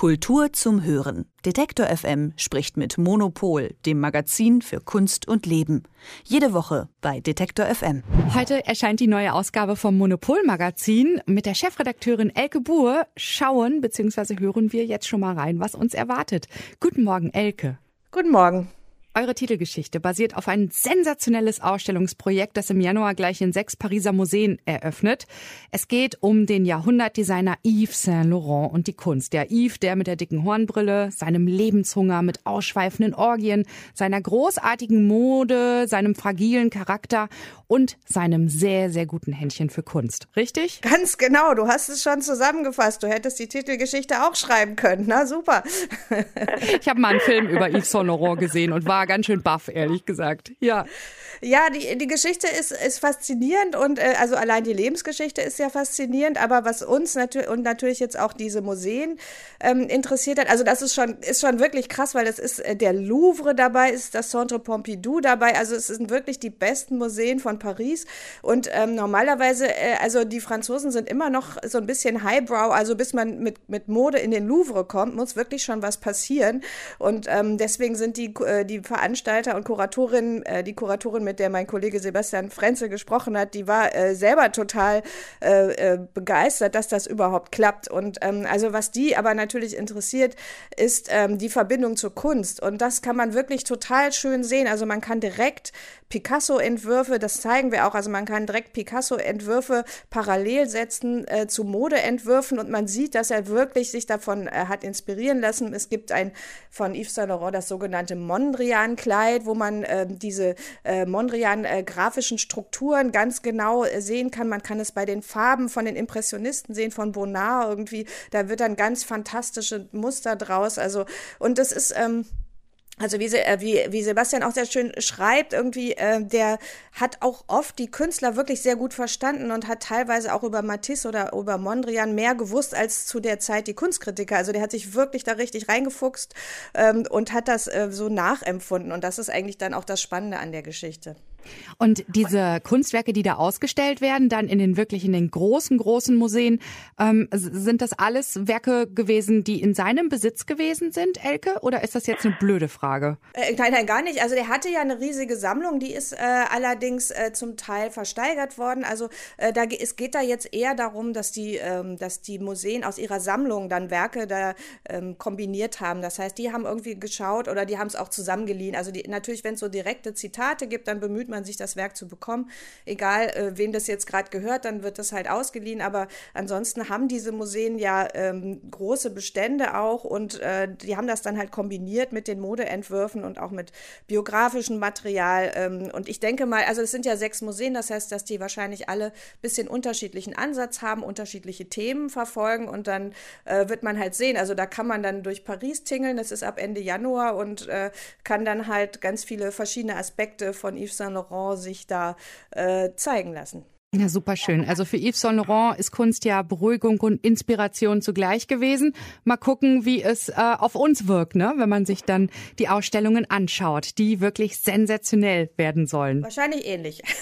Kultur zum Hören. Detektor FM spricht mit Monopol, dem Magazin für Kunst und Leben. Jede Woche bei Detektor FM. Heute erscheint die neue Ausgabe vom Monopol Magazin. Mit der Chefredakteurin Elke Buhr schauen bzw. hören wir jetzt schon mal rein, was uns erwartet. Guten Morgen, Elke. Guten Morgen. Eure Titelgeschichte basiert auf ein sensationelles Ausstellungsprojekt, das im Januar gleich in sechs Pariser Museen eröffnet. Es geht um den Jahrhundertdesigner Yves Saint Laurent und die Kunst. Der Yves, der mit der dicken Hornbrille, seinem Lebenshunger mit ausschweifenden Orgien, seiner großartigen Mode, seinem fragilen Charakter und seinem sehr, sehr guten Händchen für Kunst. Richtig? Ganz genau. Du hast es schon zusammengefasst. Du hättest die Titelgeschichte auch schreiben können. Na super. ich habe mal einen Film über Yves Saint Laurent gesehen und war war ganz schön baff, ehrlich gesagt. Ja. Ja, die, die Geschichte ist, ist faszinierend und äh, also allein die Lebensgeschichte ist ja faszinierend, aber was uns natürlich und natürlich jetzt auch diese Museen ähm, interessiert hat, also das ist schon, ist schon wirklich krass, weil das ist äh, der Louvre dabei, ist das Centre Pompidou dabei, also es sind wirklich die besten Museen von Paris und ähm, normalerweise, äh, also die Franzosen sind immer noch so ein bisschen Highbrow, also bis man mit, mit Mode in den Louvre kommt, muss wirklich schon was passieren und ähm, deswegen sind die, äh, die Veranstalter und Kuratorinnen, äh, die Kuratorin, mit der mein Kollege Sebastian Frenzel gesprochen hat, die war äh, selber total äh, äh, begeistert, dass das überhaupt klappt. Und ähm, also was die aber natürlich interessiert, ist ähm, die Verbindung zur Kunst. Und das kann man wirklich total schön sehen. Also man kann direkt Picasso-Entwürfe, das zeigen wir auch, also man kann direkt Picasso-Entwürfe parallel setzen äh, zu Modeentwürfen und man sieht, dass er wirklich sich davon äh, hat inspirieren lassen. Es gibt ein von Yves Saint Laurent das sogenannte Mondrian-Kleid, wo man äh, diese äh, Mondrian-grafischen äh, Strukturen ganz genau äh, sehen kann. Man kann es bei den Farben von den Impressionisten sehen, von Bonnard irgendwie. Da wird dann ganz fantastische Muster draus. Also, und das ist, ähm, also wie, äh, wie, wie Sebastian auch sehr schön schreibt, irgendwie, äh, der hat auch oft die Künstler wirklich sehr gut verstanden und hat teilweise auch über Matisse oder über Mondrian mehr gewusst als zu der Zeit die Kunstkritiker. Also der hat sich wirklich da richtig reingefuchst ähm, und hat das äh, so nachempfunden. Und das ist eigentlich dann auch das Spannende an der Geschichte. Und diese Kunstwerke, die da ausgestellt werden, dann in den wirklich in den großen, großen Museen, ähm, sind das alles Werke gewesen, die in seinem Besitz gewesen sind, Elke? Oder ist das jetzt eine blöde Frage? Äh, nein, nein, gar nicht. Also der hatte ja eine riesige Sammlung, die ist äh, allerdings äh, zum Teil versteigert worden. Also äh, da, es geht da jetzt eher darum, dass die, ähm, dass die Museen aus ihrer Sammlung dann Werke da ähm, kombiniert haben. Das heißt, die haben irgendwie geschaut oder die haben es auch zusammengeliehen. Also die, natürlich, wenn es so direkte Zitate gibt, dann bemüht man sich, das Werk zu bekommen. Egal, äh, wem das jetzt gerade gehört, dann wird das halt ausgeliehen. Aber ansonsten haben diese Museen ja ähm, große Bestände auch und äh, die haben das dann halt kombiniert mit den Modeentwürfen und auch mit biografischem Material. Ähm, und ich denke mal, also es sind ja sechs Museen, das heißt, dass die wahrscheinlich alle ein bisschen unterschiedlichen Ansatz haben, unterschiedliche Themen verfolgen und dann äh, wird man halt sehen. Also da kann man dann durch Paris tingeln, das ist ab Ende Januar und äh, kann dann halt ganz viele verschiedene Aspekte von Yves Saint Laurent sich da äh, zeigen lassen. Ja, super schön. Also für Yves Saint Laurent ist Kunst ja Beruhigung und Inspiration zugleich gewesen. Mal gucken, wie es äh, auf uns wirkt, ne? wenn man sich dann die Ausstellungen anschaut, die wirklich sensationell werden sollen. Wahrscheinlich ähnlich.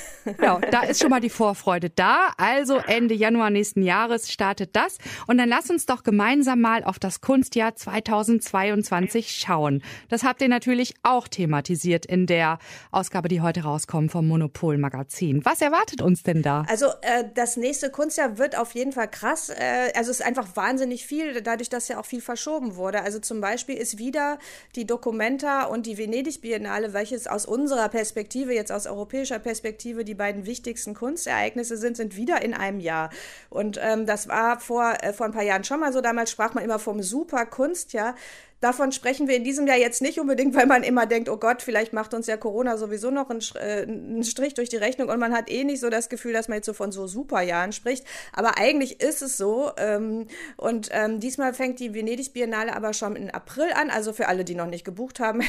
Ja, da ist schon mal die Vorfreude da. Also Ende Januar nächsten Jahres startet das. Und dann lass uns doch gemeinsam mal auf das Kunstjahr 2022 schauen. Das habt ihr natürlich auch thematisiert in der Ausgabe, die heute rauskommt vom Monopol Magazin. Was erwartet uns denn da? Also äh, das nächste Kunstjahr wird auf jeden Fall krass. Äh, also es ist einfach wahnsinnig viel, dadurch, dass ja auch viel verschoben wurde. Also zum Beispiel ist wieder die Documenta und die Venedig Biennale, welches aus unserer Perspektive, jetzt aus europäischer Perspektive, die beiden wichtigsten Kunstereignisse sind, sind wieder in einem Jahr. Und ähm, das war vor, äh, vor ein paar Jahren schon mal so. Damals sprach man immer vom Super Kunstjahr. Davon sprechen wir in diesem Jahr jetzt nicht unbedingt, weil man immer denkt, oh Gott, vielleicht macht uns ja Corona sowieso noch einen, äh, einen Strich durch die Rechnung und man hat eh nicht so das Gefühl, dass man jetzt so von so Superjahren spricht. Aber eigentlich ist es so. Ähm, und ähm, diesmal fängt die Venedig Biennale aber schon im April an. Also für alle, die noch nicht gebucht haben,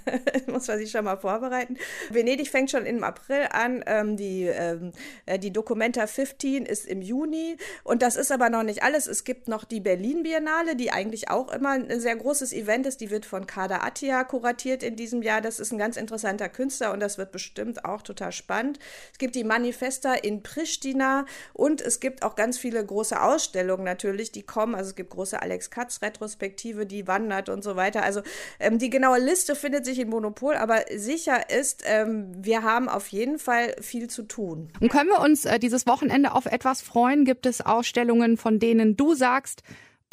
muss man sich schon mal vorbereiten. Venedig fängt schon im April an. Ähm, die, ähm, äh, die Documenta 15 ist im Juni. Und das ist aber noch nicht alles. Es gibt noch die Berlin Biennale, die eigentlich auch immer ein sehr großes Event ist. Die wird von Kader Attia kuratiert in diesem Jahr. Das ist ein ganz interessanter Künstler und das wird bestimmt auch total spannend. Es gibt die Manifesta in Pristina und es gibt auch ganz viele große Ausstellungen natürlich, die kommen. Also es gibt große Alex Katz Retrospektive, die wandert und so weiter. Also ähm, die genaue Liste findet sich in Monopol, aber sicher ist, ähm, wir haben auf jeden Fall viel zu tun. Und können wir uns äh, dieses Wochenende auf etwas freuen? Gibt es Ausstellungen, von denen du sagst,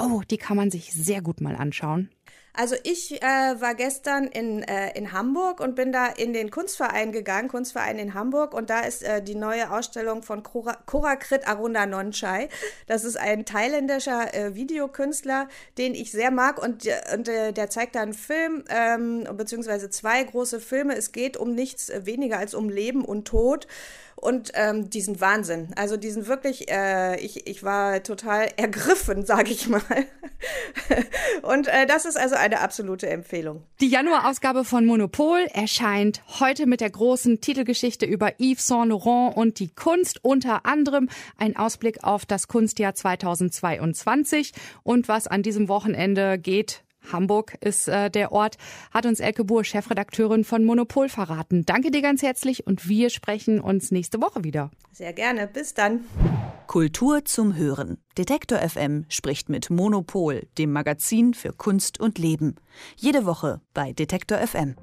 oh, die kann man sich sehr gut mal anschauen? Also ich äh, war gestern in, äh, in Hamburg und bin da in den Kunstverein gegangen, Kunstverein in Hamburg und da ist äh, die neue Ausstellung von Korakrit Arunda Nonchai. Das ist ein thailändischer äh, Videokünstler, den ich sehr mag und, und äh, der zeigt da einen Film, ähm, beziehungsweise zwei große Filme. Es geht um nichts weniger als um Leben und Tod und ähm, diesen Wahnsinn. Also diesen wirklich, äh, ich, ich war total ergriffen, sage ich mal. und äh, das ist also eine absolute Empfehlung. Die Januarausgabe von Monopol erscheint heute mit der großen Titelgeschichte über Yves Saint Laurent und die Kunst, unter anderem ein Ausblick auf das Kunstjahr 2022 und was an diesem Wochenende geht Hamburg ist äh, der Ort, hat uns Elke Buhr, Chefredakteurin von Monopol, verraten. Danke dir ganz herzlich und wir sprechen uns nächste Woche wieder. Sehr gerne. Bis dann. Kultur zum Hören. Detektor FM spricht mit Monopol, dem Magazin für Kunst und Leben. Jede Woche bei Detektor FM.